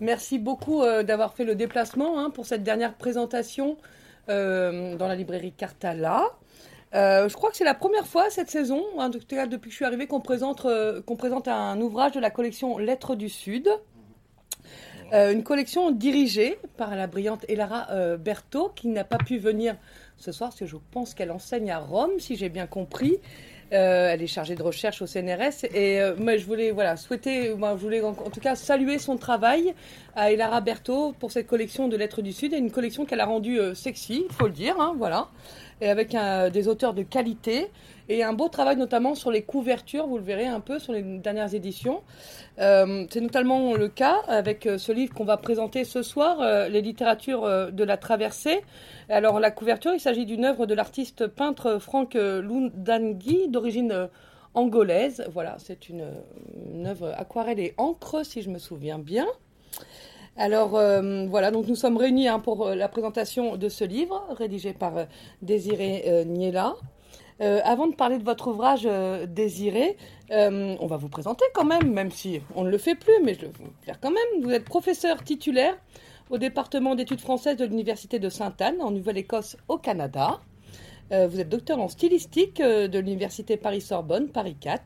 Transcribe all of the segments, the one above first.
Merci beaucoup euh, d'avoir fait le déplacement hein, pour cette dernière présentation euh, dans la librairie Cartala. Euh, je crois que c'est la première fois cette saison, depuis que je suis arrivée, qu'on présente, qu'on présente un ouvrage de la collection Lettres du Sud. une collection dirigée par la brillante Elara Berthaud, qui n'a pas pu venir ce soir, parce que je pense qu'elle enseigne à Rome, si j'ai bien compris. Euh, elle est chargée de recherche au CNRS et euh, moi je voulais voilà souhaiter, moi, je voulais en, tout cas saluer son travail à Elara Berthaud pour cette collection de lettres du Sud et une collection qu'elle a rendue euh, sexy, il faut le dire, hein, voilà, et avec des auteurs de qualité et un beau travail notamment sur les couvertures, vous le verrez un peu sur les dernières éditions. c'est notamment le cas avec ce livre qu'on va présenter ce soir, les littératures de la traversée. Alors la couverture, il s'agit d'une œuvre de l'artiste peintre Franck Lundangui d'origine euh, angolaise. Voilà, c'est une, œuvre aquarelle et encre, si je me souviens bien. Alors euh, voilà, donc nous sommes réunis hein, pour euh, la présentation de ce livre, rédigé par Désiré Niela. avant de parler de votre ouvrage Désiré, on va vous présenter quand même, même si on ne le fait plus, mais je vais vous faire quand même. Vous êtes professeur titulaire au département d'études françaises de l'Université de Sainte-Anne, en Nouvelle-Écosse, au Canada. Euh, vous êtes docteur en stylistique euh, de l'Université Paris-Sorbonne, Paris 4.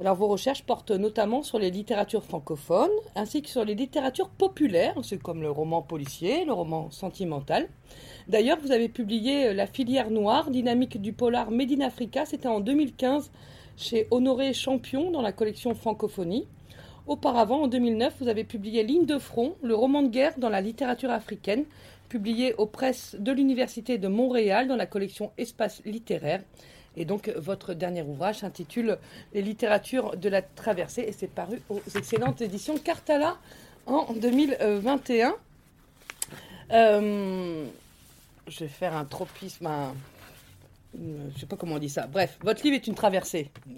Alors vos recherches portent notamment sur les littératures francophones ainsi que sur les littératures populaires, c'est comme le roman policier, le roman sentimental. D'ailleurs, vous avez publié euh, La filière noire, dynamique du polar Made in Africa, c'était en 2015 chez Honoré Champion dans la collection Francophonie. Auparavant, en 2009, vous avez publié Ligne de front, le roman de guerre dans la littérature africaine, publié aux presses de l'Université de Montréal dans la collection Espace littéraire. Et donc, votre dernier ouvrage s'intitule Les littératures de la traversée et c'est paru aux excellentes éditions Cartala en 2021. Euh, je vais faire un tropisme, euh, je sais pas comment on dit ça. Bref, votre livre est une traversée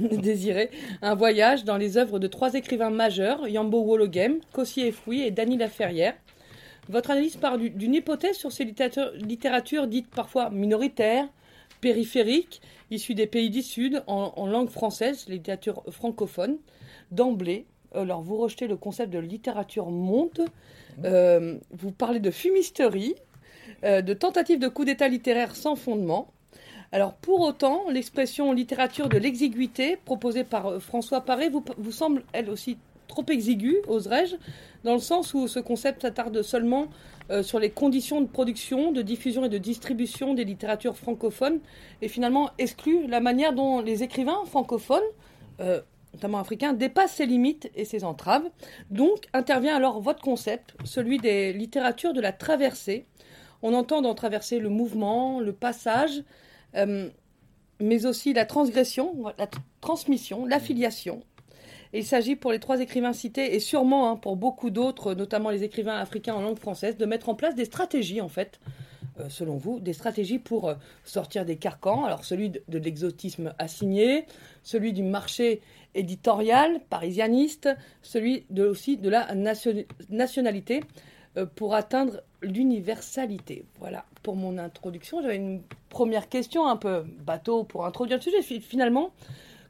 désiré, un voyage dans les œuvres de trois écrivains majeurs, Yambo Wologem, Cossier Foui et Dany Laferrière. Votre analyse part d'une hypothèse sur ces littératures, dites parfois minoritaires, périphériques, issues des pays du Sud, en, langue française, littérature francophone. D'emblée, alors vous rejetez le concept de littérature monde, euh, vous parlez de fumisterie, euh, de tentatives de coup d'État littéraire sans fondement. Alors pour autant, l'expression littérature de l'exiguïté proposée par euh, François Paré vous, semble elle aussi trop exiguë, oserais-je, dans le sens où ce concept s'attarde seulement euh, sur les conditions de production, de diffusion et de distribution des littératures francophones et finalement exclut la manière dont les écrivains francophones, notamment africains, dépassent ces limites et ces entraves. Donc intervient alors votre concept, celui des littératures de la traversée, on entend dans traverser le mouvement, le passage, euh, mais aussi la transgression, la transmission, l'affiliation. Il s'agit pour les trois écrivains cités, et sûrement hein, pour beaucoup d'autres, notamment les écrivains africains en langue française, de mettre en place des stratégies, en fait, euh, selon vous, des stratégies pour euh, sortir des carcans. Alors celui de, l'exotisme assigné, celui du marché éditorial, parisianiste, celui aussi de la nationalité. Euh, pour atteindre l'universalité. Voilà pour mon introduction. J'avais une première question un peu bateau pour introduire le sujet. Finalement,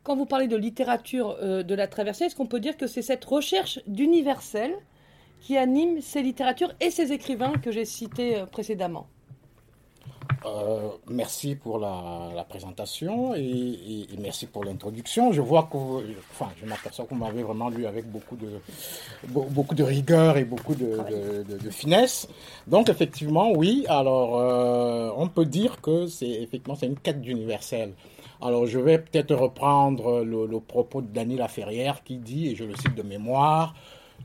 quand vous parlez de littérature euh, de la traversée, est-ce qu'on peut dire que c'est cette recherche d'universel qui anime ces littératures et ces écrivains que j'ai cités euh, précédemment? Euh, merci pour la, présentation et, merci pour l'introduction. Je vois que, enfin, je m'aperçois que vous m'avez vraiment lu avec beaucoup de, beaucoup de rigueur et beaucoup de, finesse. Donc, effectivement, oui. Alors, on peut dire que c'est effectivement c'est une quête d'universel. Alors, je vais peut-être reprendre le, propos de Dany Laferrière qui dit, et je le cite de mémoire,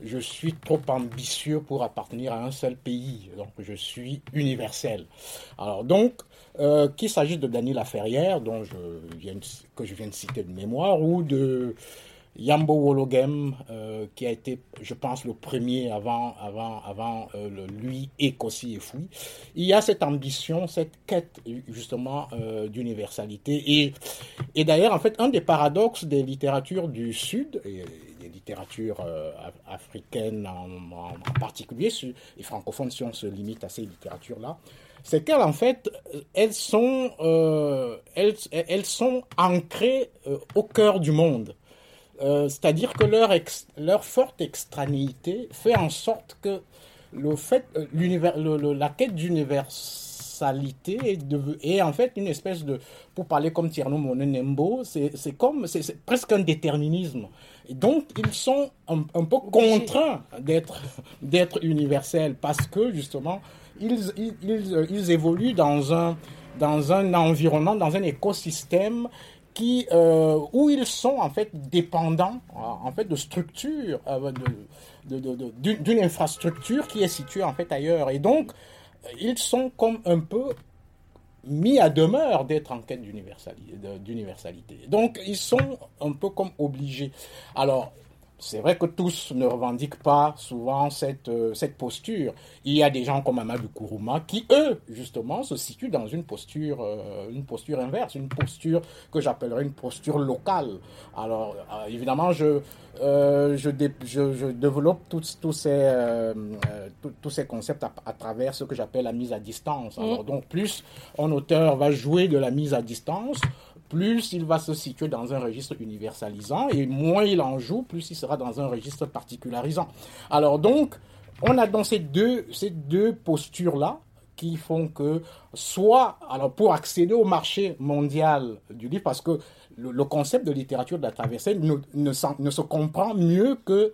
je suis trop ambitieux pour appartenir à un seul pays. Donc, je suis universel. Alors, donc, euh, qu'il s'agisse de Dany Laferrière, que je viens de citer de mémoire, ou de Yambo Wologem, euh, qui a été, je pense, le premier avant, avant, avant euh, lui et Kossi et. Il y a cette ambition, cette quête justement d'universalité. Et, et d'ailleurs, en fait, un des paradoxes des littératures du Sud, et, littérature euh, africaine en, particulier, et francophone si on se limite à ces littératures-là, c'est qu'elles, en fait, elles sont, euh, elles, elles, sont ancrées euh, au cœur du monde. C'est-à-dire que leur, leur forte extranéité fait en sorte que le fait, la quête d'universalité est, est, en fait une espèce de, pour parler comme Tierno Monenembo, c'est comme, c'est presque un déterminisme. Et donc, ils sont un, peu contraints d'être universels parce que, justement, ils, ils, ils, évoluent dans un, dans un environnement, dans un écosystème euh, où ils sont en fait dépendants en fait de structures, euh, d'une infrastructure qui est située en fait ailleurs. Et donc, ils sont comme un peu mis à demeure d'être en quête d'universalité. Donc, ils sont un peu comme obligés. Alors, c'est vrai que tous ne revendiquent pas souvent cette, euh, cette posture. Il y a des gens comme Amadou Kourouma qui, eux, justement, se situent dans une posture, euh, une posture inverse, une posture que j'appellerais une posture locale. Alors, euh, évidemment, je, je, je, développe tous, tous, ces, tous ces concepts à, travers ce que j'appelle la mise à distance. Alors, donc, plus un auteur va jouer de la mise à distance, plus il va se situer dans un registre universalisant et moins il en joue, plus il sera dans un registre particularisant. Alors donc, on a dans ces deux, ces deux postures-là qui font que soit, alors pour accéder au marché mondial du livre, parce que le, concept de littérature de la traversée ne, se comprend mieux que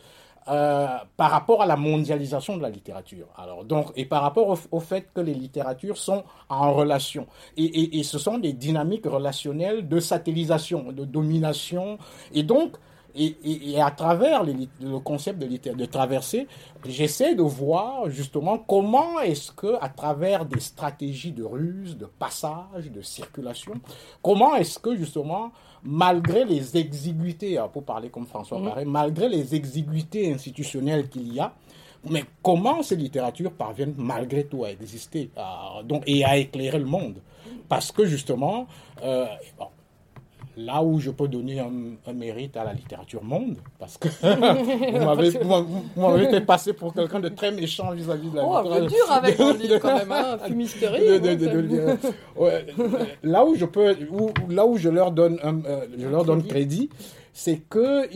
euh, par rapport à la mondialisation de la littérature. Alors, donc, et par rapport au, fait que les littératures sont en relation. Et, ce sont des dynamiques relationnelles de satellisation, de domination. Et donc, et, et, à travers le concept de, de traversée, j'essaie de voir justement comment est-ce que, à travers des stratégies de ruse, de passage, de circulation, comment est-ce que justement malgré les exiguïtés, hein, pour parler comme François mmh. malgré les exiguïtés institutionnelles qu'il y a, mais comment ces littératures parviennent malgré tout à exister donc, et à éclairer le monde? Parce que justement, euh, là où je peux donner un, mérite à la littérature monde, parce que vous m'avez fait passer pour quelqu'un de très méchant vis-à-vis de la oh, littérature. dur avec un livre quand même, hein, là où je peux, là où je leur donne, euh, je leur donne crédit, c'est que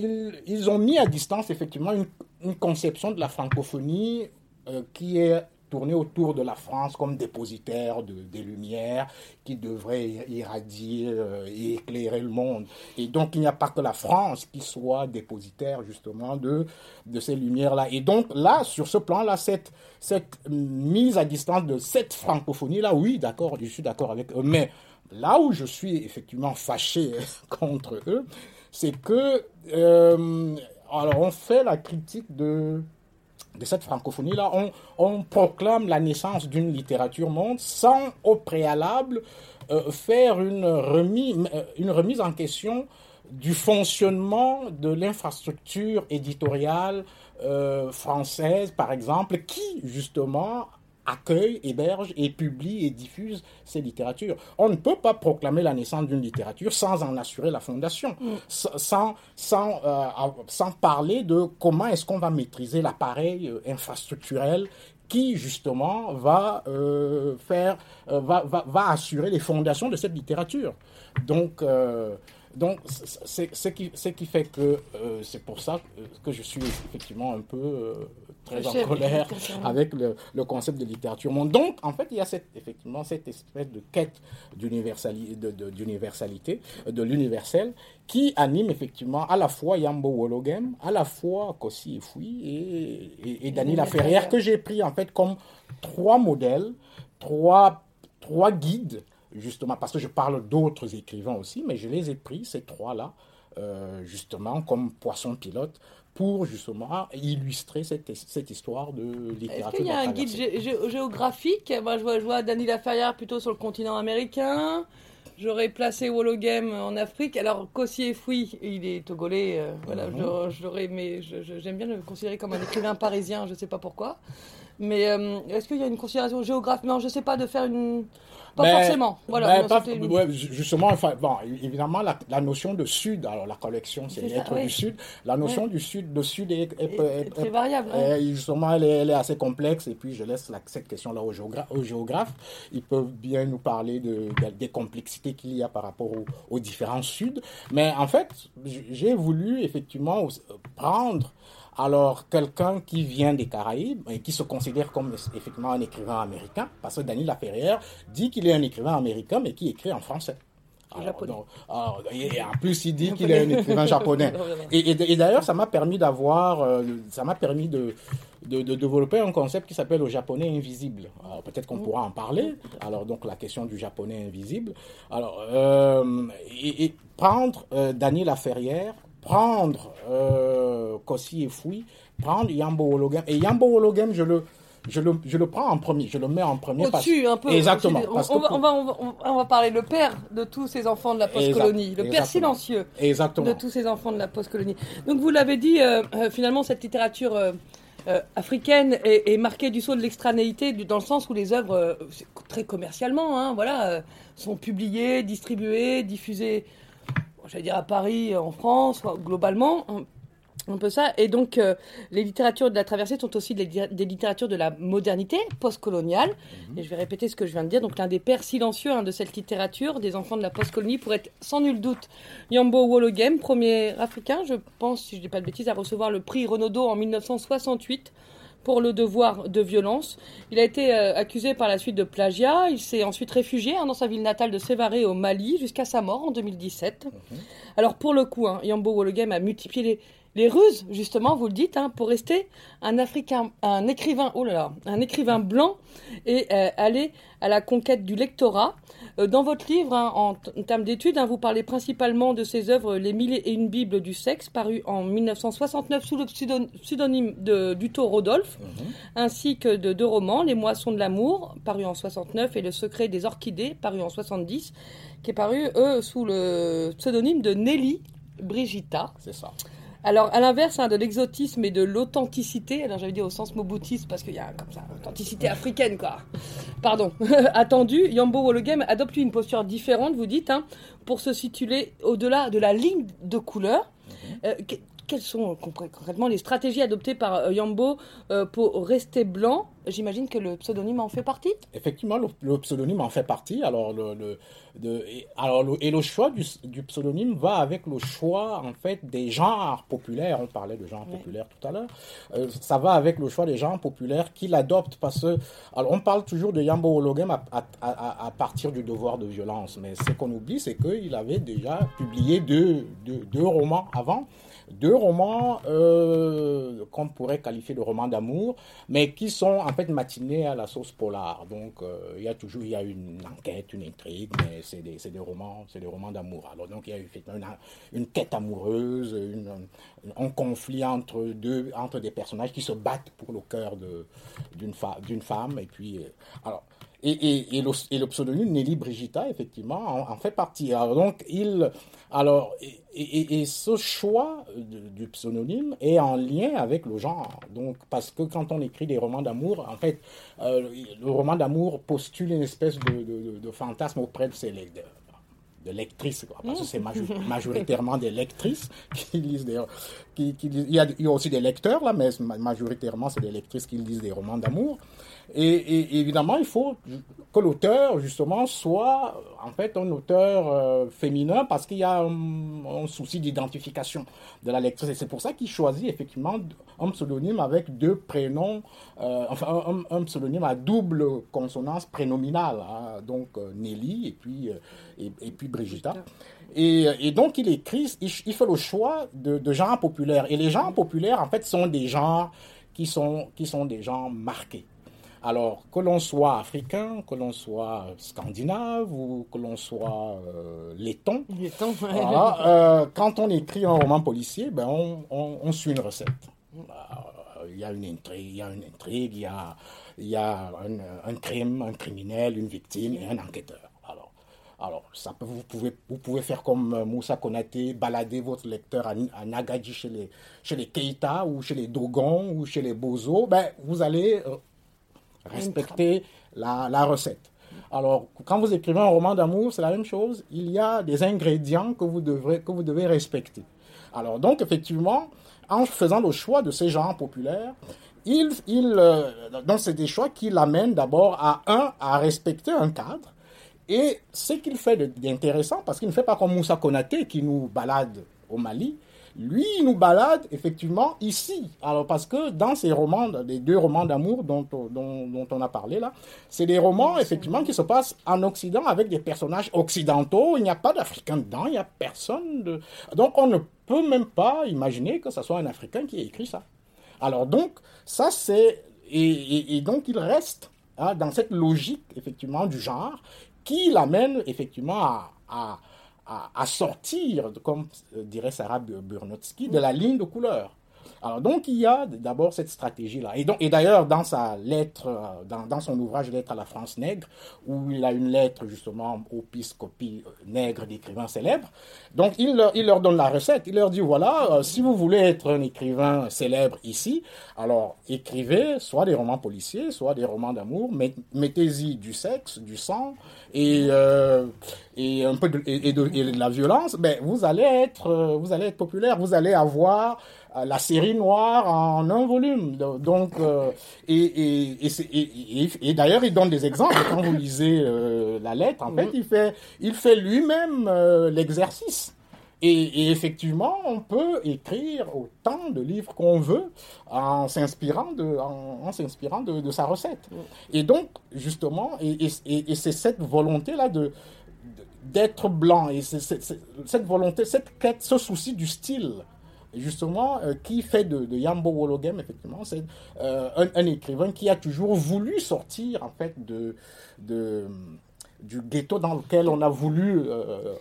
ils, ont mis à distance effectivement une, une conception de la francophonie euh, qui est tourner autour de la France comme dépositaire de, des lumières qui devraient irradier euh, et éclairer le monde. Et donc il n'y a pas que la France qui soit dépositaire justement de, de ces lumières-là. Et donc là, sur ce plan-là, cette, cette mise à distance de cette francophonie-là, oui, d'accord, je suis d'accord avec eux. Mais là où je suis effectivement fâché contre eux, c'est que... Euh, alors on fait la critique de de cette francophonie-là, on, proclame la naissance d'une littérature monde sans au préalable euh, faire une remise, euh, une remise en question du fonctionnement de l'infrastructure éditoriale euh, française, par exemple, qui justement accueille, héberge et publie et diffuse ces littératures. On ne peut pas proclamer la naissance d'une littérature sans en assurer la fondation, mm. sans, sans, euh, sans parler de comment est-ce qu'on va maîtriser l'appareil euh, infrastructurel qui justement va euh, faire, va, va, va, assurer les fondations de cette littérature. Donc, donc, c'est ce qui, qui fait que c'est pour ça que je suis effectivement un peu très en colère avec le, le, concept de littérature monde. Donc, en fait, il y a cette, effectivement cette espèce de quête d'universalité, de, d'universalité, de l'universel, qui anime effectivement à la fois Yambo Wologem, à la fois Kossi et Fouy et, et, Dany Laferrière, que j'ai pris en fait comme trois modèles, trois, trois guides, justement, parce que je parle d'autres écrivains aussi, mais je les ai pris, ces trois-là, euh, justement, comme poisson pilote pour justement illustrer cette, cette histoire de littérature. Est-ce qu'il y a un guide géographique? Moi, je vois, je vois Laferrière plutôt sur le continent américain. J'aurais placé Wologem en Afrique. Alors, Kossier Fouy, il est togolais. Euh, voilà, mhm. j'aurais, mais j'aime bien le considérer comme un écrivain parisien, je ne sais pas pourquoi. Mais est-ce qu'il y a une considération géographique? Non, je ne sais pas de faire une. Pas ben, forcément. Voilà, ben, justement, enfin, bon, évidemment, la, notion de sud, alors la collection, c'est l'être du sud. La notion du sud, de sud est, très variable. justement, elle est, assez complexe. Et puis, je laisse cette question-là aux, géographes. Ils peuvent bien nous parler de, des complexités qu'il y a par rapport aux, différents suds. Mais en fait, j'ai voulu effectivement prendre alors, quelqu'un qui vient des Caraïbes et qui se considère comme effectivement un écrivain américain, parce que Dany Laferrière dit qu'il est un écrivain américain, mais qui écrit en français. et en plus, il dit qu'il est un écrivain japonais. Et, d'ailleurs, ça m'a permis d'avoir, euh, ça m'a permis de, de, développer un concept qui s'appelle le japonais invisible. peut-être qu'on pourra en parler. Alors, donc, la question du japonais invisible. Alors, euh, et, prendre euh, Dany Laferrière prendre euh, Kossi et Fouy, prendre Yambo Hologem. Et Yambo Hologem, je le, je le, je le prends en premier, je le mets en premier. Au-dessus, un peu. Exactement. On, va, on, va, on, va, parler le père de tous ces enfants de la post-colonie, le père silencieux exactement. de tous ces enfants de la post-colonie. Donc vous l'avez dit, euh, euh, finalement, cette littérature euh, africaine est, marquée du saut de l'extranéité, dans le sens où les œuvres, très commercialement, hein, voilà, sont publiées, distribuées, diffusées j'allais dire à Paris, en France, globalement, un peu ça. Et donc, euh, les littératures de la traversée sont aussi des, littératures de la modernité postcoloniale. Mhm. Et je vais répéter ce que je viens de dire. Donc, l'un des pères silencieux hein, de cette littérature, des enfants de la postcolonie, pourrait être sans nul doute Yambo Wologem, premier africain, je pense, si je ne dis pas de bêtises, à recevoir le prix Renaudot en 1968 pour le devoir de violence. Il a été euh, accusé par la suite de plagiat. Il s'est ensuite réfugié hein, dans sa ville natale de Sévaré au Mali jusqu'à sa mort en 2017. Mhm. Alors pour le coup, hein, Yambo Wologem a multiplié les, ruses, justement, vous le dites, hein, pour rester un Africain, un écrivain, oh là là, un écrivain blanc et euh, aller à la conquête du lectorat. Euh, dans votre livre, hein, en, termes d'études, hein, vous parlez principalement de ses œuvres Les Mille et une Bibles du sexe, paru en 1969 sous le pseudonyme de Duto Rodolphe, mhm. ainsi que de deux romans, Les Moissons de l'amour, paru en 69, et Le Secret des Orchidées, paru en 70, qui est paru, eux, sous le pseudonyme de Nelly Brigitta. C'est ça. Alors, à l'inverse hein, de l'exotisme et de l'authenticité, alors j'avais dit au sens mobutiste parce qu'il y a comme ça, authenticité africaine, quoi. Pardon, attendu, Yambo Wologem adopte une posture différente, vous dites, hein, pour se situer au-delà de la ligne de couleur. Mhm. Euh, quelles sont concrètement les stratégies adoptées par euh, Yambo euh, pour rester blanc? J'imagine que le pseudonyme en fait partie Effectivement, le, pseudonyme en fait partie. Alors, le, et, alors et le choix du, pseudonyme va avec le choix en fait des genres populaires. On parlait de genres populaires tout à l'heure. Euh, ça va avec le choix des genres populaires qu'il adopte parce que alors on parle toujours de Yambo Hologem à, à, partir du devoir de violence, mais ce qu'on oublie, c'est qu'il avait déjà publié deux, deux romans avant deux romans euh, qu'on pourrait qualifier de romans d'amour, mais qui sont en fait matinés à la sauce polar. Donc euh, il y a toujours il y a une enquête, une intrigue, mais c'est des, des, romans, c'est des romans d'amour. Alors donc il y a effectivement une, quête amoureuse, une, un conflit entre deux, entre des personnages qui se battent pour le cœur d'une d'une femme. Et puis euh, alors et, et, le, pseudonyme Nelly Brigitta, effectivement, en, fait partie. Alors, donc, il, alors, et, ce choix du pseudonyme est en lien avec le genre. Donc, parce que quand on écrit des romans d'amour, en fait, euh, le roman d'amour postule une espèce de, de, fantasme auprès de ses lecteurs de lectrices, parce que c'est majoritairement des lectrices qui lisent des... Qui, qui, il, y a, il, y a, aussi des lecteurs, là, mais majoritairement, c'est des lectrices qui lisent des romans d'amour. Et, évidemment, il faut que l'auteur, justement, soit en fait un auteur euh, féminin parce qu'il y a un, souci d'identification de la lectrice. Et c'est pour ça qu'il choisit effectivement un pseudonyme avec deux prénoms, euh, enfin un, pseudonyme à double consonance prénominale. Hein. donc euh, Nelly et puis, et, puis Brigitta. Et, donc il écrit, il, fait le choix de, de genres populaires. Et les genres populaires, en fait, sont des genres qui sont, qui sont des genres marqués. Alors, que l'on soit africain, que l'on soit scandinave ou que l'on soit euh, laiton, euh, quand on écrit un roman policier, ben on, suit une recette. Euh, il y a une intrigue, il y a, une intrigue, il y a, il y a un, crime, un criminel, une victime et un enquêteur. Alors, alors ça peut, vous, pouvez, vous pouvez faire comme Moussa Konaté, balader votre lecteur à, à Nagadji chez les, chez les Keita ou chez les Dogon ou chez les Bozo. Ben, vous allez respecter la, recette. Alors, quand vous écrivez un roman d'amour, c'est la même chose. Il y a des ingrédients que vous, devrez, que vous devez respecter. Alors, donc, effectivement, en faisant le choix de ces genres populaires, il, il, euh, donc c'est des choix qui l'amènent d'abord à un, à respecter un cadre. Et ce qu'il fait d'intéressant, parce qu'il ne fait pas comme Moussa Konaté qui nous balade au Mali, lui, il nous balade effectivement ici. Alors, parce que dans ces romans, les deux romans d'amour dont, dont, on a parlé là, c'est des romans effectivement qui se passent en Occident avec des personnages occidentaux. Il n'y a pas d'Africains dedans, il n'y a personne de. Donc, on ne peut même pas imaginer que ce soit un Africain qui ait écrit ça. Alors, donc, ça c'est. Et, donc, il reste hein, dans cette logique effectivement du genre qui l'amène effectivement à à, sortir, comme dirait Sarah Burnotsky, de la ligne de couleur. Alors donc il y a d'abord cette stratégie-là. Et, et d'ailleurs dans sa lettre, euh, dans, son ouvrage Lettre à la France nègre, où il a une lettre justement au piscopie euh, nègre d'écrivains célèbres, donc il leur, il leur donne la recette. Il leur dit voilà, euh, si vous voulez être un écrivain célèbre ici, alors écrivez soit des romans policiers, soit des romans d'amour, mettez-y du sexe, du sang et, et un peu de, et, de, la violence. Ben, vous allez être, vous allez être populaire, vous allez avoir la série noire en un volume. Donc, euh, et, et, et, d'ailleurs, il donne des exemples. Quand vous lisez euh, la lettre, en fait, il fait, il fait lui-même l'exercice. Et, effectivement, on peut écrire autant de livres qu'on veut en s'inspirant de, en, s'inspirant de, sa recette. Et donc, justement, et, c'est cette volonté-là de d'être blanc et cette volonté, cette quête, ce souci du style justement, euh, qui fait de, Yambo Wologem, effectivement, c'est euh, un, écrivain qui a toujours voulu sortir, en fait, de, de du ghetto dans lequel on a voulu euh,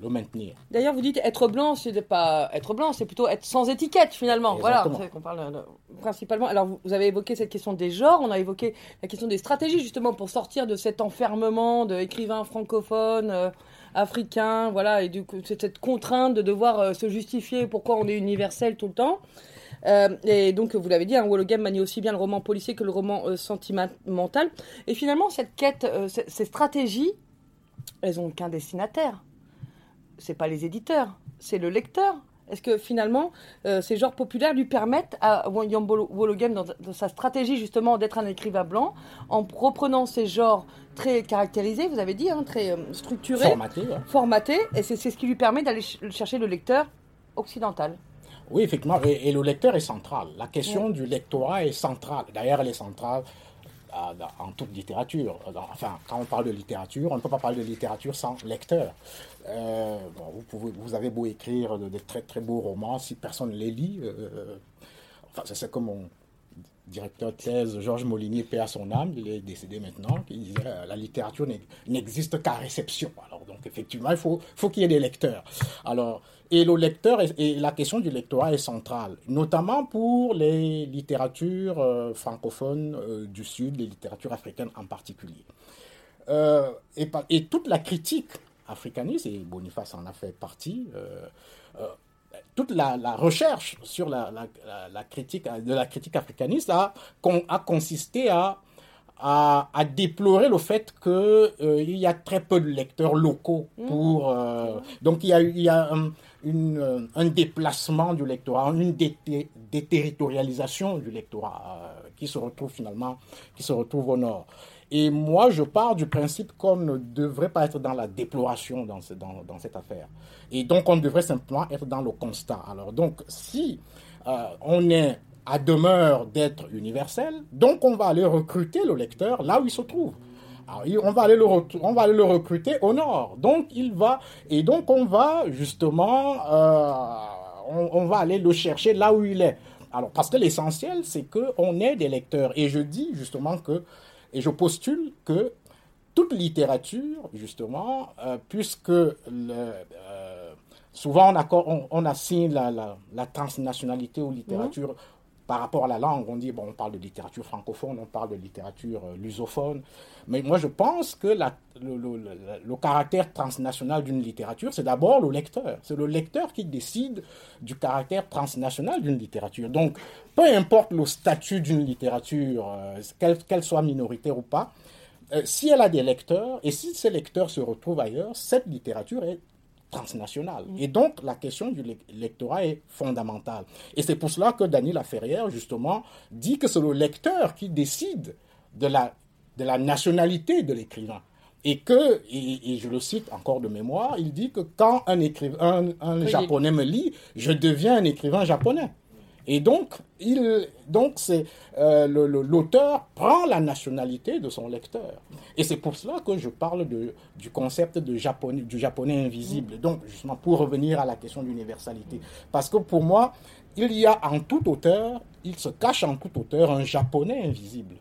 le, maintenir. D'ailleurs, vous dites être blanc, c'est pas être blanc, c'est plutôt être sans étiquette finalement. Voilà, qu'on parle principalement. Alors, vous avez évoqué cette question des genres, on a évoqué la question des stratégies justement pour sortir de cet enfermement d'écrivains francophones africain, voilà, et du coup, cette contrainte de devoir euh, se justifier pourquoi on est universel tout le temps. Euh, et donc, vous l'avez dit, un hein, manie aussi bien le roman policier que le roman euh, sentimental. Et finalement, cette quête, ces stratégies, elles ont qu'un destinataire. C'est pas les éditeurs, c'est le lecteur. Est-ce que finalement, euh, ces genres populaires lui permettent à William Wologem, dans, sa stratégie justement d'être un écrivain blanc, en reprenant ces genres très caractérisés, vous avez dit, hein, très euh, structurés, formatés, et c'est ce qui lui permet d'aller chercher le lecteur occidental? Oui, effectivement, et, le lecteur est central. La question du lectorat est centrale. D'ailleurs, elle est centrale en toute littérature. Enfin, quand on parle de littérature, on ne peut pas parler de littérature sans lecteur. Euh, vous, pouvez, vous avez beau écrire de, très très beaux romans, si personne ne les lit, euh, enfin, c'est comme mon directeur de thèse, Georges Molinier, à son âme, il est décédé maintenant, qui disait euh, la littérature n'existe qu'à réception. Alors, donc, effectivement, il faut, faut qu'il y ait des lecteurs. Alors, et le lecteur, et la question du lectorat est centrale, notamment pour les littératures euh, francophones euh, du Sud, les littératures africaines en particulier. Euh, et, et, toute la critique africaniste, et Boniface en a fait partie, toute la, recherche sur la, la, critique, de la critique africaniste a, a consisté à à, déplorer le fait qu'il euh, y a très peu de lecteurs locaux mmh. pour euh, donc il y a, il y a un, une, euh, un, déplacement du lectorat, une déterritorialisation du lectorat qui se retrouve finalement qui se retrouve au nord. Et moi, je pars du principe qu'on ne devrait pas être dans la déploration dans, cette affaire. Et donc, on devrait simplement être dans le constat. Alors, donc, si on est à demeure d'être universel, donc on va aller recruter le lecteur là où il se trouve. le on va aller le recruter au nord. Donc il va et donc on va justement euh, on, va aller le chercher là où il est. Alors parce que l'essentiel c'est que on est des lecteurs et je dis justement que et je postule que toute littérature justement euh, puisque euh, souvent on, on, on assigne la, la, transnationalité aux littératures par rapport à la langue, on dit, bon, on parle de littérature francophone, on parle de littérature euh, lusophone. Mais moi, je pense que le, caractère transnational d'une littérature, c'est d'abord le lecteur. C'est le lecteur qui décide du caractère transnational d'une littérature. Donc, peu importe le statut d'une littérature, euh, qu'elle soit minoritaire ou pas, euh, si elle a des lecteurs, et si ces lecteurs se retrouvent ailleurs, cette littérature est transnationale. Et donc, la question du lectorat est fondamentale. Et c'est pour cela que Daniel Laferrière, justement, dit que c'est le lecteur qui décide de la, de la nationalité de l'écrivain. Et que, et, je le cite encore de mémoire, il dit que quand un, écrivain, un japonais me lit, je deviens un écrivain japonais. Et donc, il, donc c'est euh, l'auteur prend la nationalité de son lecteur. Et c'est pour cela que je parle de, du concept de japonais, du japonais invisible. Donc, justement, pour revenir à la question d'universalité. Parce que pour moi, il y a en tout auteur, il se cache en tout auteur un japonais invisible.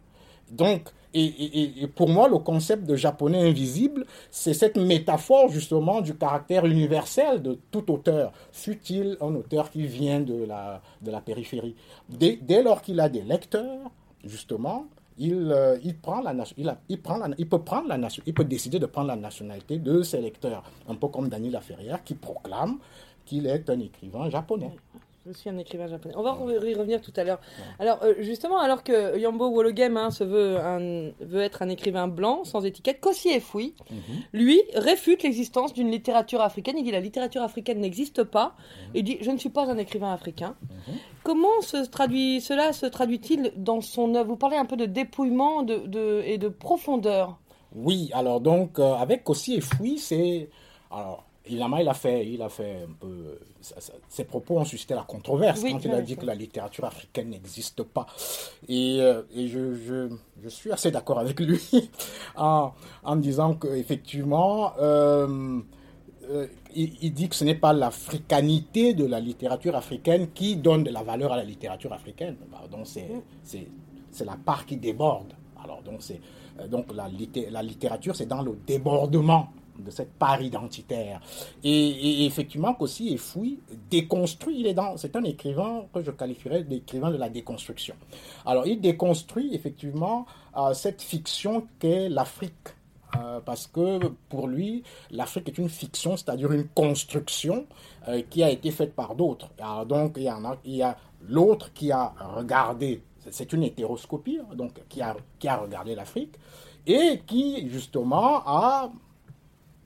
Donc, et, pour moi, le concept de japonais invisible, c'est cette métaphore justement du caractère universel de tout auteur, fut-il un auteur qui vient de la, de la périphérie. Dès, dès lors qu'il a des lecteurs, justement, il, euh, il, prend la, il, il, prend il, peut prendre la, il peut décider de prendre la nationalité de ses lecteurs, un peu comme Daniel Laferrière qui proclame qu'il est un écrivain japonais. Je suis un écrivain japonais. On va y revenir tout à l'heure. Alors, euh, justement, alors que Yambo Wologem hein, se veut, un, veut être un écrivain blanc, sans étiquette, Kossi Efoui, mhm. lui, réfute l'existence d'une littérature africaine. Il dit la littérature africaine n'existe pas. Mhm. Il dit je ne suis pas un écrivain africain. Mhm. Comment se traduit, cela se traduit-il dans son œuvre? Vous parlez un peu de dépouillement de, et de profondeur. Oui, alors donc, euh, avec Kossi Efoui, c'est. Alors, il a, fait, il a fait un peu. Ses propos ont suscité la controverse quand il a dit que la littérature africaine n'existe pas. Et, euh, et je, je, je, suis assez d'accord avec lui en, en, disant qu'effectivement, euh, euh, il, il, dit que ce n'est pas l'africanité de la littérature africaine qui donne de la valeur à la littérature africaine. Donc, c'est la part qui déborde. Alors, donc, donc la, la littérature, c'est dans le débordement de cette part identitaire. Et, effectivement, qu'aussi Fouy déconstruit, il est dans, c'est un écrivain que je qualifierais d'écrivain de la déconstruction. Alors, il déconstruit effectivement euh, cette fiction qu'est l'Afrique. Euh, parce que pour lui, l'Afrique est une fiction, c'est-à-dire une construction euh, qui a été faite par d'autres. donc, il y, en a, il y a l'autre qui a regardé, c'est une hétéroscopie, hein, donc qui a, qui a regardé l'Afrique, et qui justement a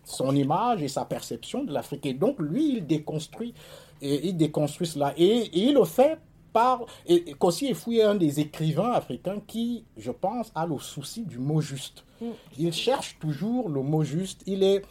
son image et sa perception de l'Afrique. Et donc, lui, il déconstruit, et, il déconstruit cela. Et, il le fait par... Et Kossi est un des écrivains africains qui, je pense, a le souci du mot juste. Mm. Il cherche toujours le mot juste. Il est...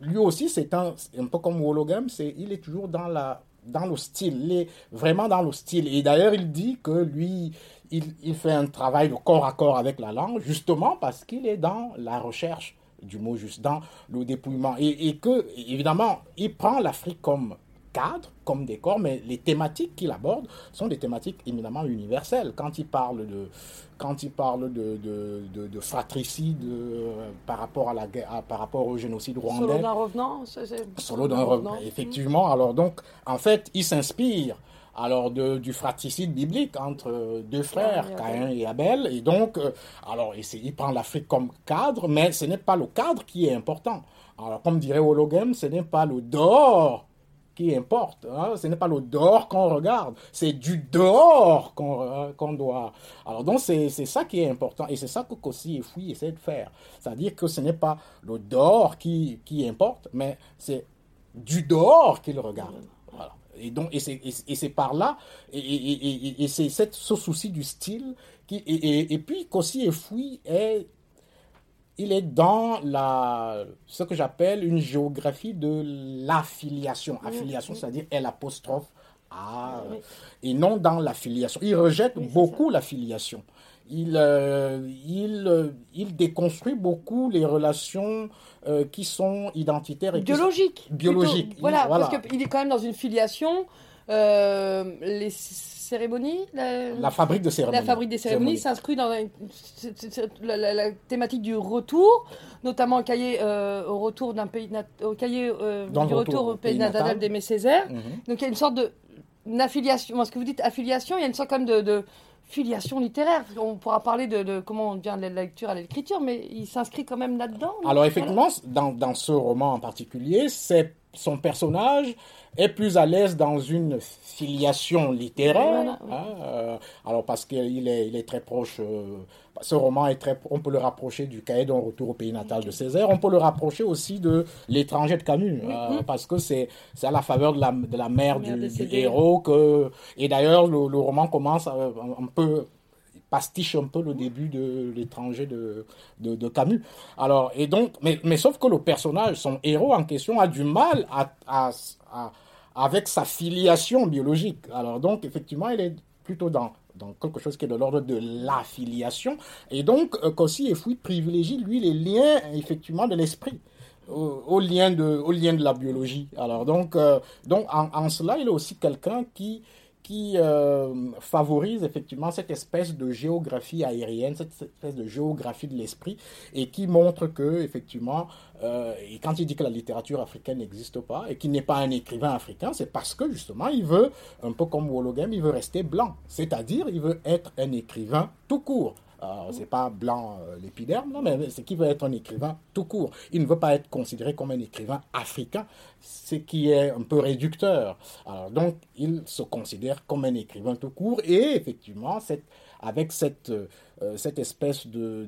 Lui aussi, c'est un, un peu comme Wologam, c'est, il est toujours dans la dans le style, il est vraiment dans le style. Et d'ailleurs, il dit que lui, il, il, fait un travail de corps à corps avec la langue, justement parce qu'il est dans la recherche du mot juste, dans le dépouillement. Et, et que, évidemment, il prend l'Afrique comme cadre, comme décor, mais les thématiques qu'il aborde sont des thématiques éminemment universelles. Quand il parle de, quand il parle de, de, de, fratricide euh, par, rapport à la, à, par rapport au génocide rwandais. Solo d'un revenant Solo d'un revenant, effectivement. Alors donc, en fait, il s'inspire alors de, du fratricide biblique entre deux frères, Caïn et Abel. Et donc, euh, alors, il prend l'Afrique comme cadre, mais ce n'est pas le cadre qui est important. Alors, comme dirait Hologem, ce n'est pas le dehors qui importe. Hein. Ce n'est pas le dehors qu'on regarde, c'est du dehors qu'on qu'on doit. Alors donc c'est ça qui est important et c'est ça que Kossi et Fouy essaient de faire. C'est-à-dire que ce n'est pas le dehors qui, qui importe, mais c'est du dehors qu'ils regardent. Et donc, et c'est, par là, et, et, et c'est ce souci du style qui, et, puis Kossi et Fouy est, il est dans la, ce que j'appelle une géographie de l'affiliation. Affiliation, c'est-à-dire L apostrophe A, et non dans l'affiliation. Il rejette beaucoup l'affiliation il, euh, il, euh, il déconstruit beaucoup les relations euh, qui sont identitaires et biologiques. Biologiques. Voilà, parce qu'il est quand même dans une filiation. les cérémonies la, fabrique de cérémonies. La fabrique des cérémonies s'inscrit dans la, thématique du retour, notamment au cahier au retour d'un pays au cahier du retour, au pays natal d'Aimé Césaire. Mhm. Donc il y a une sorte de une affiliation, ce que vous dites affiliation, il y a une sorte quand même de, filiation littéraire. On pourra parler de, comment on vient de la lecture à l'écriture, mais il s'inscrit quand même là-dedans. Alors effectivement, dans, dans, ce roman en particulier, c'est son personnage est plus à l'aise dans une filiation littéraire. Hein, euh, alors parce qu'il est, il est très proche. Euh, ce roman est très, on peut le rapprocher du cahier d'un retour au pays natal de Césaire. On peut le rapprocher aussi de l'étranger de Camus, euh, parce que c'est, à la faveur de la, de la mère, du, héros que. Et d'ailleurs, le, le roman commence un peu pastiche un peu le début de l'étranger de, de, Camus. Alors, et donc, mais, mais sauf que le personnage, son héros en question, a du mal à, à, avec sa filiation biologique. Alors, donc, effectivement, il est plutôt dans, dans quelque chose qui est de l'ordre de l'affiliation. Et donc, euh, Kossi et Fouy privilégie, lui, les liens, effectivement, de l'esprit. Au, lien de, au lien de la biologie. Alors donc, euh, donc en, cela, il est aussi quelqu'un qui, qui euh, favorise effectivement cette espèce de géographie aérienne, cette espèce de géographie de l'esprit, et qui montre que effectivement, euh, et quand il dit que la littérature africaine n'existe pas et qu'il n'est pas un écrivain africain, c'est parce que justement, il veut, un peu comme Wologem, il veut rester blanc, c'est-à-dire il veut être un écrivain tout court. Alors, c'est pas blanc euh, l'épiderme, mais c'est qu'il veut être un écrivain tout court. Il ne veut pas être considéré comme un écrivain africain, ce qui est un peu réducteur. Alors, donc, il se considère comme un écrivain tout court et effectivement, avec cette, euh, cette espèce de,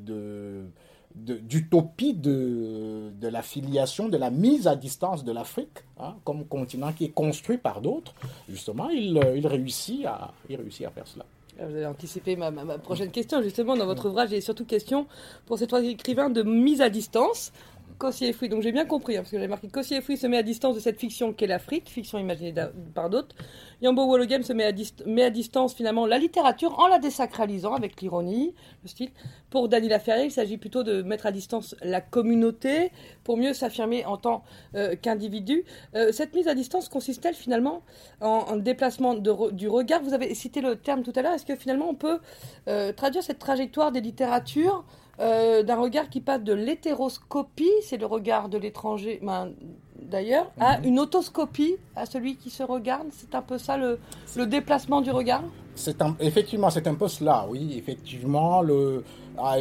d'utopie de, de, la filiation, de la mise à distance de l'Afrique hein, comme continent qui est construit par d'autres, justement, il, euh, réussit à, il réussit à faire cela. Ah, vous avez anticipé ma, prochaine question. Justement, dans votre ouvrage, il a surtout question pour ces trois écrivains de mise à distance. Cossier et donc j'ai bien compris, hein, parce que j'ai marqué Cossier et Fouy se met à distance de cette fiction qu'est l'Afrique, fiction imaginée par d'autres. Yambo Wologem se met à, met à, distance finalement la littérature en la désacralisant avec l'ironie, le style. Pour Dany Laferrière, il s'agit plutôt de mettre à distance la communauté pour mieux s'affirmer en tant euh, qu'individu. Euh, cette mise à distance consiste-t-elle finalement en, déplacement du regard? Vous avez cité le terme tout à l'heure. Est-ce que finalement on peut euh, traduire cette trajectoire des littératures euh, d'un regard qui passe de l'hétéroscopie, c'est le regard de l'étranger, ben, d'ailleurs, à mhm. une autoscopie, à celui qui se regarde. C'est un peu ça le, le déplacement du regard? C'est Effectivement, c'est un peu cela, oui. Effectivement, le,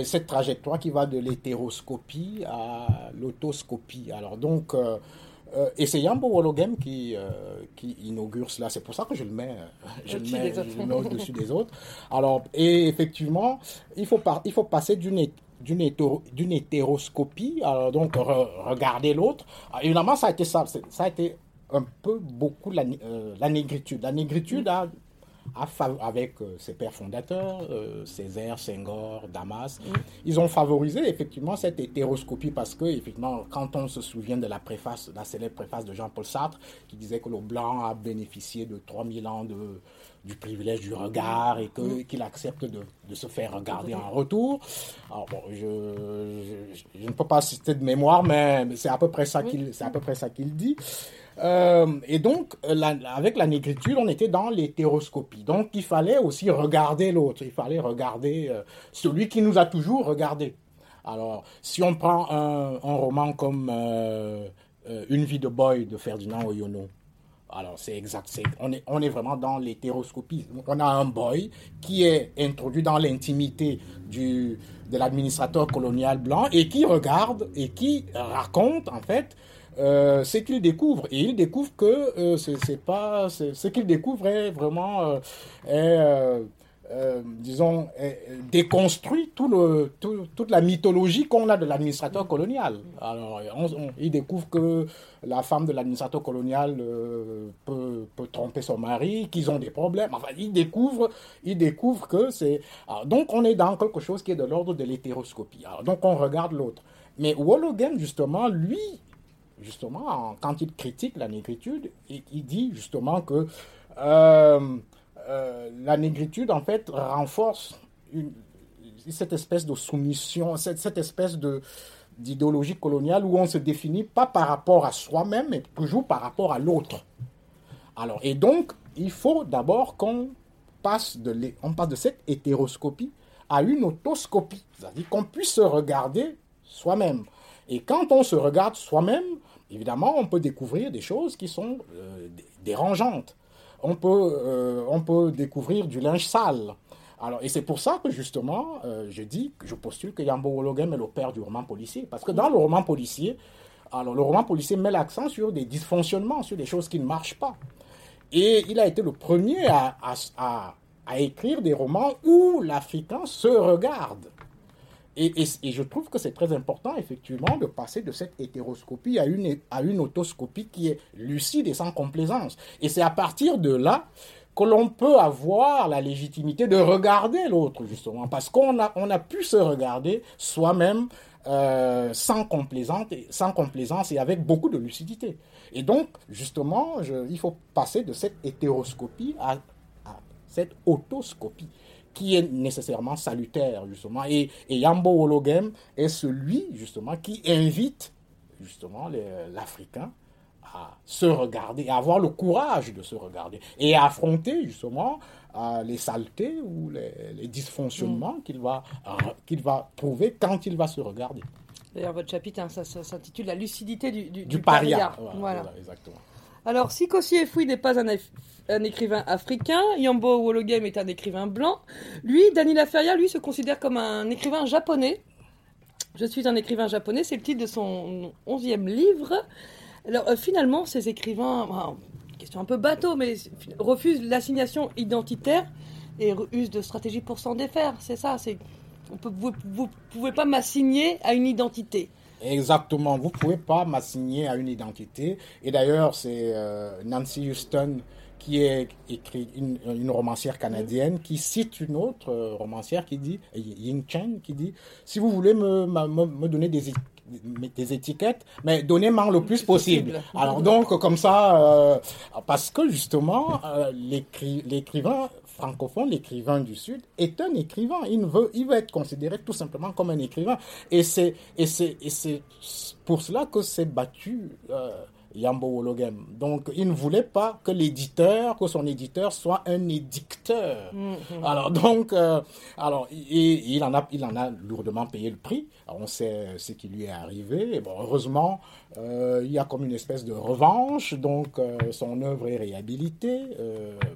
cette trajectoire qui va de l'hétéroscopie à l'autoscopie. Alors donc, euh, euh, et c'est Yambo Wologem qui, euh, qui inaugure cela. C'est pour ça que je le mets, je le mets, au-dessus des autres. Alors, et effectivement, il faut, il faut passer d'une d'une hétéroscopie, alors donc regarder l'autre. Évidemment, ça a été ça, ça a été un peu beaucoup la, euh, la négritude. La négritude a avec euh, ses pères fondateurs, euh, Césaire, Senghor, Damas, mm. ils ont favorisé effectivement cette hétéroscopie parce que, effectivement, quand on se souvient de la préface, la célèbre préface de Jean-Paul Sartre, qui disait que le blanc a bénéficié de 3000 ans de, du privilège du regard et mm. qu'il accepte de, de, se faire regarder en retour. Alors bon, je, je, ne peux pas citer de mémoire, mais c'est à peu près ça qu'il, c'est à peu près ça qu'il dit. Euh, et donc, avec la négritude, on était dans l'hétéroscopie. Donc, il fallait aussi regarder l'autre. Il fallait regarder euh, celui qui nous a toujours regardé. Alors, si on prend un, roman comme euh, Une vie de boy de Ferdinand Oyono, alors c'est exact, on, est, on est vraiment dans l'hétéroscopie. On a un boy qui est introduit dans l'intimité de l'administrateur colonial blanc et qui regarde et qui raconte en fait euh, c'est qu'il découvre. Et il découvre que euh, c'est pas. Ce qu'il découvre est vraiment. Euh, est, euh, disons, déconstruit tout le, toute la mythologie qu'on a de l'administrateur colonial. Alors, il découvre que la femme de l'administrateur colonial peut, peut, tromper son mari, qu'ils ont des problèmes. Enfin, il découvre, il découvre que c'est. Donc, on est dans quelque chose qui est de l'ordre de l'hétéroscopie. Donc, on regarde l'autre. Mais Wologen, justement, lui, justement, quand il critique la négritude, il, dit justement que euh, euh, la négritude, en fait, renforce cette espèce de soumission, cette, espèce de d'idéologie coloniale où on se définit pas par rapport à soi-même, mais toujours par rapport à l'autre. Alors, et donc, il faut d'abord qu'on passe de, on passe de cette hétéroscopie à une autoscopie, c'est-à-dire qu'on puisse se regarder soi-même. Et quand on se regarde soi-même, évidemment, on peut découvrir des choses qui sont euh, dérangeantes. On peut, on peut découvrir du linge sale. Alors, et c'est pour ça que justement, je dis, je postule que Yambo Wologem est le père du roman policier. Parce que dans le roman policier, alors le roman policier met l'accent sur des dysfonctionnements, sur des choses qui ne marchent pas. Et il a été le premier à, à, à écrire des romans où l'Africain se regarde. Et, et, je trouve que c'est très important, effectivement, de passer de cette hétéroscopie à une, à une autoscopie qui est lucide et sans complaisance. Et c'est à partir de là que l'on peut avoir la légitimité de regarder l'autre, justement, parce qu'on a, on a pu se regarder soi-même euh, sans, complaisance, sans complaisance et avec beaucoup de lucidité. Et donc, justement, il faut passer de cette hétéroscopie à cette autoscopie qui est nécessairement salutaire, justement. Et, Yambo Hologem est celui, justement, qui invite, justement, l'Africain à se regarder, à avoir le courage de se regarder et à affronter, justement, euh, les saletés ou les, dysfonctionnements mm. qu'il va, euh, qu'il va trouver quand il va se regarder. D'ailleurs, votre chapitre, hein, ça, s'intitule La lucidité du, du, du, paria. Voilà, exactement. Alors, si Kossi Efoui n'est pas un, un, écrivain africain, Yambo Wologem est un écrivain blanc, lui, Dani Laferia, lui, se considère comme un écrivain japonais. Je suis un écrivain japonais, c'est le titre de son onzième livre. Alors, euh, finalement, ces écrivains, question un peu bateau, mais refusent l'assignation identitaire et usent de stratégies pour s'en défaire. C'est ça, c'est vous ne pouvez pas m'assigner à une identité. Exactement, vous ne pouvez pas m'assigner à une identité. Et d'ailleurs, c'est euh, Nancy Houston qui est écrit une, romancière canadienne qui cite une autre euh, romancière qui dit, Ying Chen, qui dit, si vous voulez me, me, donner des, des étiquettes, mais donnez-moi le plus possible. Alors donc, comme ça, euh, parce que justement, l'écrivain francophone, l'écrivain du Sud, est un écrivain. Il veut, il veut être considéré tout simplement comme un écrivain. Et c'est, et pour cela que s'est battu euh, Yambo Wologem. Donc, il ne voulait pas que l'éditeur, que son éditeur soit un édicteur. Mm-hmm. Alors, donc, euh, alors, il, en a, il en a lourdement payé le prix. on sait ce qui lui est arrivé. Et bon, heureusement, euh, il y a comme une espèce de revanche. Donc, son œuvre est réhabilitée.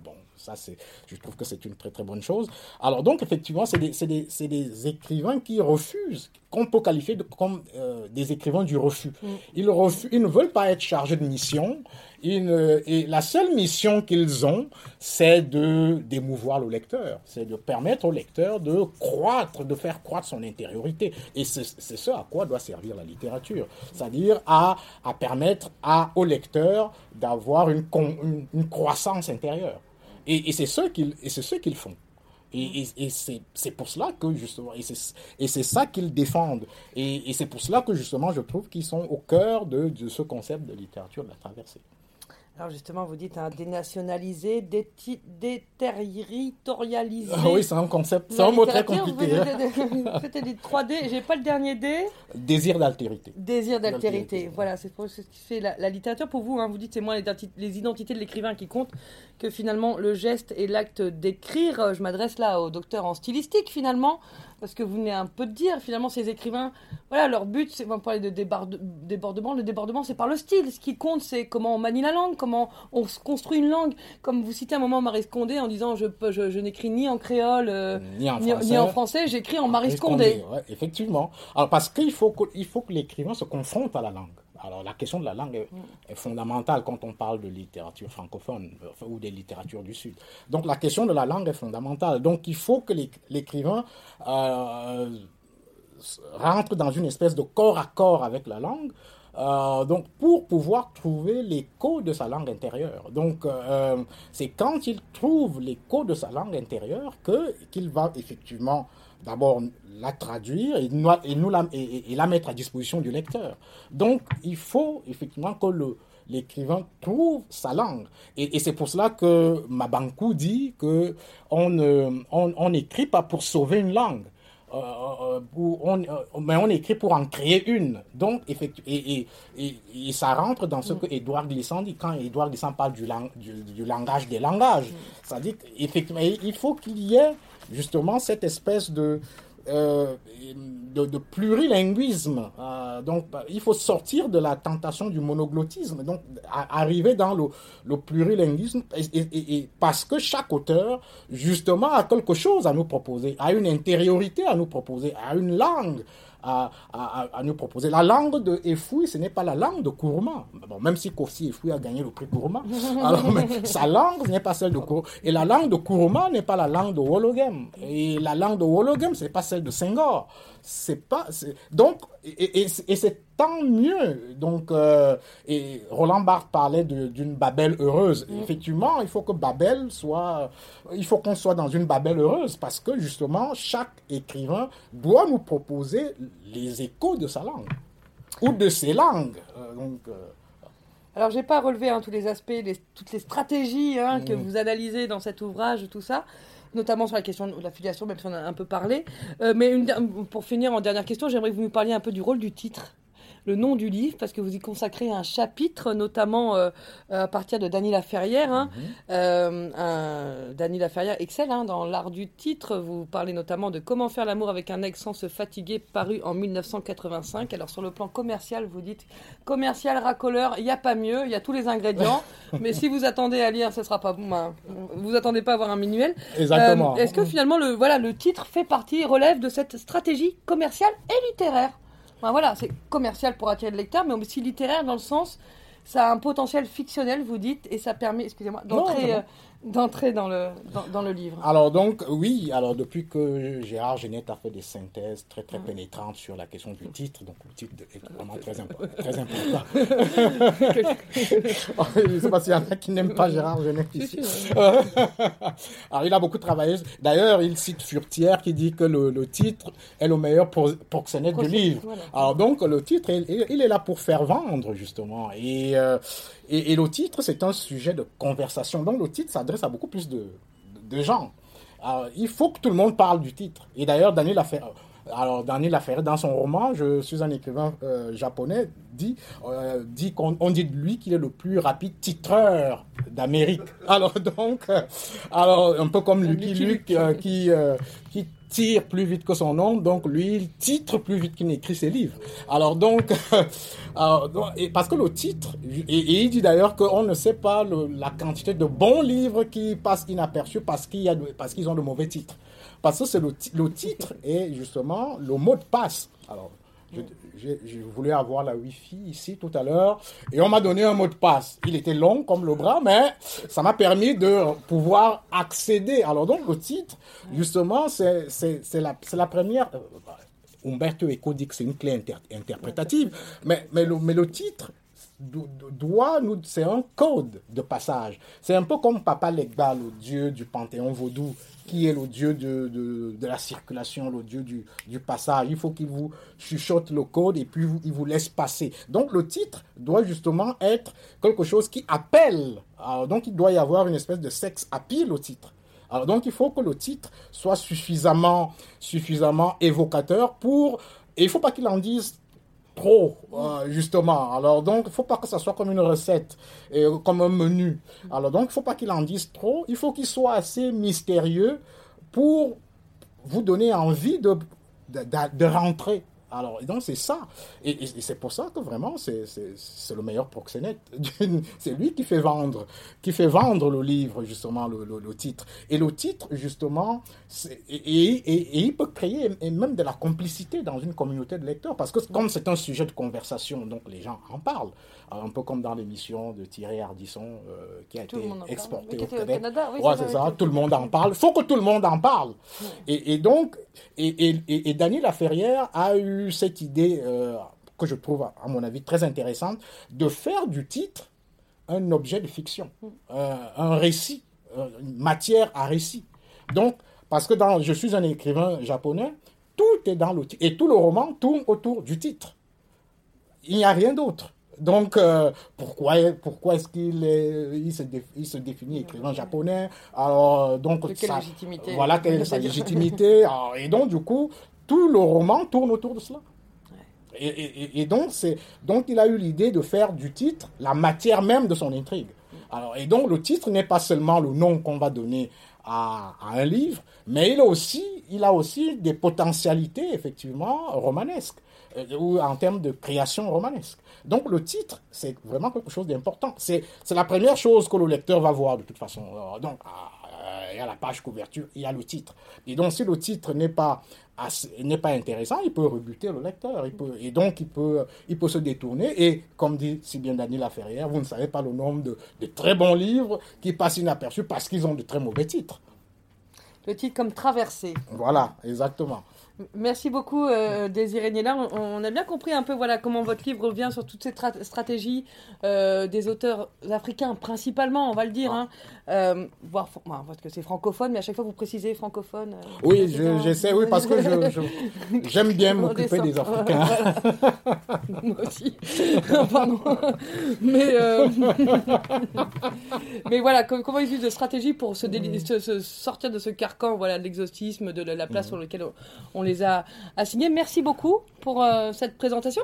bon, ça, c'est, je trouve que c'est une très très bonne chose. Alors donc, effectivement, c'est des, des, des, écrivains qui refusent, qu'on peut qualifier de, comme euh, des écrivains du refus. Mm. Ils, refusent, ils ne veulent pas être chargés de mission. et la seule mission qu'ils ont, c'est de d'émouvoir le lecteur. C'est de permettre au lecteur de croître, de faire croître son intériorité. Et c'est ce à quoi doit servir la littérature. C'est-à-dire à, à permettre à, au lecteur d'avoir une, une, une croissance intérieure. Et, c'est ce qu'ils font. Et, et, c'est pour cela que justement, et c'est ça qu'ils défendent. Et, c'est pour cela que justement, je trouve qu'ils sont au cœur de, de, ce concept de littérature de la traversée. Alors justement, vous dites un dénationalisé, déterritorialisé. Ah oui, c'est un concept, c'est un mot très compliqué. C'était dit 3D, j'ai pas le dernier D. Désir d'altérité. Désir d'altérité, voilà, c'est ce qui fait la, littérature pour vous. Hein. Vous dites c'est moins les, identités de l'écrivain qui comptent que finalement le geste et l'acte d'écrire. Je m'adresse là au docteur en stylistique finalement parce que vous venez un peu de dire, finalement, ces écrivains, voilà, leur but, c'est, on parler de débordement, le débordement, c'est par le style. Ce qui compte, c'est comment on manie la langue, comment on construit une langue. Comme vous citez un moment Marie Scondé en disant, je, je, n'écris ni en créole, euh, ni, en français, j'écris en Marie Scondé. effectivement. Alors, parce qu'il faut il faut que l'écrivain se confronte à la langue. Alors la question de la langue est, fondamentale quand on parle de littérature francophone ou des littératures du Sud. Donc la question de la langue est fondamentale. Donc il faut que l'écrivain euh, rentre dans une espèce de corps à corps avec la langue. Euh, donc pour pouvoir trouver l'écho de sa langue intérieure. Donc euh, c'est quand il trouve l'écho de sa langue intérieure que qu'il va effectivement d'abord la traduire et, nous, et, nous la, et, la mettre à disposition du lecteur. Donc, il faut effectivement que le, l'écrivain trouve sa langue. Et, c'est pour cela que Mabankou dit que on n'écrit on, pas pour sauver une langue. Euh, euh, on, mais on écrit pour en créer une. Donc, et, et, ça rentre dans ce que Édouard Glissant dit quand Édouard Glissant parle du, du, langage des langages. Ça dit qu'effectivement, il faut qu'il y ait justement cette espèce de, euh, de, plurilinguisme. Euh, donc, il faut sortir de la tentation du monoglottisme, donc arriver dans le, le plurilinguisme, et, parce que chaque auteur, justement, a quelque chose à nous proposer, a une intériorité à nous proposer, a une langue à, nous proposer. La langue de Efoui, ce n'est pas la langue de Kourma. Bon, même si Kofi Efoui a gagné le prix Kourma, alors, sa langue n'est pas celle de Kourma. Et la langue de Kourma n'est pas la langue de Wologem. Et la langue de Wologem, ce n'est pas celle de Senghor c'est pas donc et, c'est tant mieux donc euh, et Roland Barthes parlait d'une Babel heureuse mm. effectivement il faut que Babel soit il faut qu'on soit dans une Babel heureuse parce que justement chaque écrivain doit nous proposer les échos de sa langue ou de ses langues euh, donc euh, alors, je n'ai pas relevé hein, tous les aspects, toutes les stratégies hein, que mm. vous analysez dans cet ouvrage, tout ça notamment sur la question de l'affiliation, même si on a un peu parlé. Euh, mais pour finir, en dernière question, j'aimerais que vous nous parliez un peu du rôle du titre le nom du livre, parce que vous y consacrez un chapitre, notamment euh, à partir de Dany Laferrière. Hein. Mhm. Euh, Dany Laferrière excelle hein, dans l'art du titre. Vous parlez notamment de Comment faire l'amour avec un ex sans se fatiguer, paru en 1985. Alors sur le plan commercial, vous dites commercial, racoleur, il n'y a pas mieux, il y a tous les ingrédients. mais si vous attendez à lire, ce sera pas. Hein. Vous attendez pas à avoir un manuel. Exactement. Euh, est-ce que finalement le, voilà, le titre fait partie, relève de cette stratégie commerciale et littéraire? Voilà, c'est commercial pour attirer le lecteur, mais aussi littéraire dans le sens, ça a un potentiel fictionnel, vous dites, et ça permet, excusez-moi, d'entrer d'entrer dans le, dans, le livre Alors donc, oui, alors depuis que Gérard Genet a fait des synthèses très très pénétrantes sur la question du titre, donc le titre est vraiment très, très important. Je ne sais pas s'il y en a qui n'aiment pas Gérard Genet ici. alors il a beaucoup travaillé. D'ailleurs, il cite Furtière qui dit que le, le titre est le meilleur proxénète du livre. Alors donc, le titre, il, il, est là pour faire vendre, justement. Et... Euh, et, le titre, c'est un sujet de conversation. Donc le titre s'adresse à beaucoup plus de, de, gens. il faut que tout le monde parle du titre. Et d'ailleurs, Daniel Affaire, alors Daniel dans son roman, je suis un écrivain euh, japonais, dit, euh, dit qu'on on dit de lui qu'il est le plus rapide titreur d'Amérique. Alors donc, euh, alors un peu comme Lucky Luke qui, qui tire plus vite que son nom, donc lui, il titre plus vite qu'il n'écrit ses livres. Alors donc, et parce que le titre, et, il dit d'ailleurs qu'on ne sait pas la quantité de bons livres qui passent inaperçus parce qu'il y a parce qu'ils ont de mauvais titres. Parce que c'est le, le titre est justement le mot de passe. Alors, j'ai voulu avoir la Wi-Fi ici tout à l'heure et on m'a donné un mot de passe. Il était long comme le bras, mais ça m'a permis de pouvoir accéder. Alors donc le titre, justement, c'est la, la première... Euh, Umberto Eco dit que c'est une clé interprétative, mais, mais, le, mais le titre, doit nous c'est un code de passage. C'est un peu comme Papa Legba le dieu du panthéon vaudou qui est le dieu de, de, de la circulation le dieu du, du passage. Il faut qu'il vous chuchote le code et puis il vous laisse passer. Donc le titre doit justement être quelque chose qui appelle. Alors, donc il doit y avoir une espèce de sexe appeal au titre. Alors donc il faut que le titre soit suffisamment suffisamment évocateur pour et il faut pas qu'il en dise trop, euh, justement. Alors, donc, il faut pas que ça soit comme une recette, et, comme un menu. Alors, donc, il faut pas qu'il en dise trop. Il faut qu'il soit assez mystérieux pour vous donner envie de, de rentrer alors, donc c'est ça. Et, c'est pour ça que vraiment, c'est le meilleur proxénète. c'est lui qui fait vendre, qui fait vendre le livre, justement, le, le, titre. Et le titre, justement, et, et, il peut créer même de la complicité dans une communauté de lecteurs. Parce que comme c'est un sujet de conversation, donc les gens en parlent. Un peu comme dans l'émission de Thierry Ardisson, euh, qui a été exporté au Canada. Oui, c'est ça, tout le monde en parle. Il faut que tout le monde en parle. Et, donc, et, et, Daniel Laferrière a eu cette idée euh, que je trouve, à mon avis, très intéressante, de faire du titre un objet de fiction, mm. euh, un récit, une matière à récit. Donc, parce que dans, je suis un écrivain japonais, tout est dans le titre. Et tout le roman tourne autour du titre. Il n'y a rien d'autre. Donc, pourquoi, pourquoi est-ce qu'il il se, il se, définit écrivain japonais? Alors, donc, légitimité? voilà quelle est sa légitimité. et donc, du coup, tout le roman tourne autour de cela. Et, donc, c'est, donc, il a eu l'idée de faire du titre la matière même de son intrigue. Alors, et donc, le titre n'est pas seulement le nom qu'on va donner à, un livre, mais il a aussi, il a aussi des potentialités effectivement romanesques euh, ou en termes de création romanesque. Donc le titre, c'est vraiment quelque chose d'important. C'est la première chose que le lecteur va voir de toute façon. donc ah, il y a la page couverture, il y a le titre. Et donc si le titre n'est pas n'est pas intéressant, il peut rebuter le lecteur. Il peut, et donc, il peut, il peut se détourner. Et comme dit si bien Daniel Laferrière, vous ne savez pas le nombre de, de très bons livres qui passent inaperçus parce qu'ils ont de très mauvais titres. Le titre comme Traversée. Voilà, exactement. Merci beaucoup, euh, Désiré Niela. On, a bien compris un peu voilà, comment votre livre revient sur toutes ces stratégies euh, des auteurs africains, principalement, on va le dire. Hein. Euh, parce que c'est francophone, mais à chaque fois vous précisez francophone. Euh, oui, j'essaie, oui, parce que j'aime bien m'occuper des Africains. Moi aussi. Pardon. Mais, mais voilà, comment ils utilisent de stratégie pour se, se, sortir de ce carcan voilà, de l'exhaustisme, de la place mm. sur laquelle on, les a assignés. Merci beaucoup pour euh, cette présentation.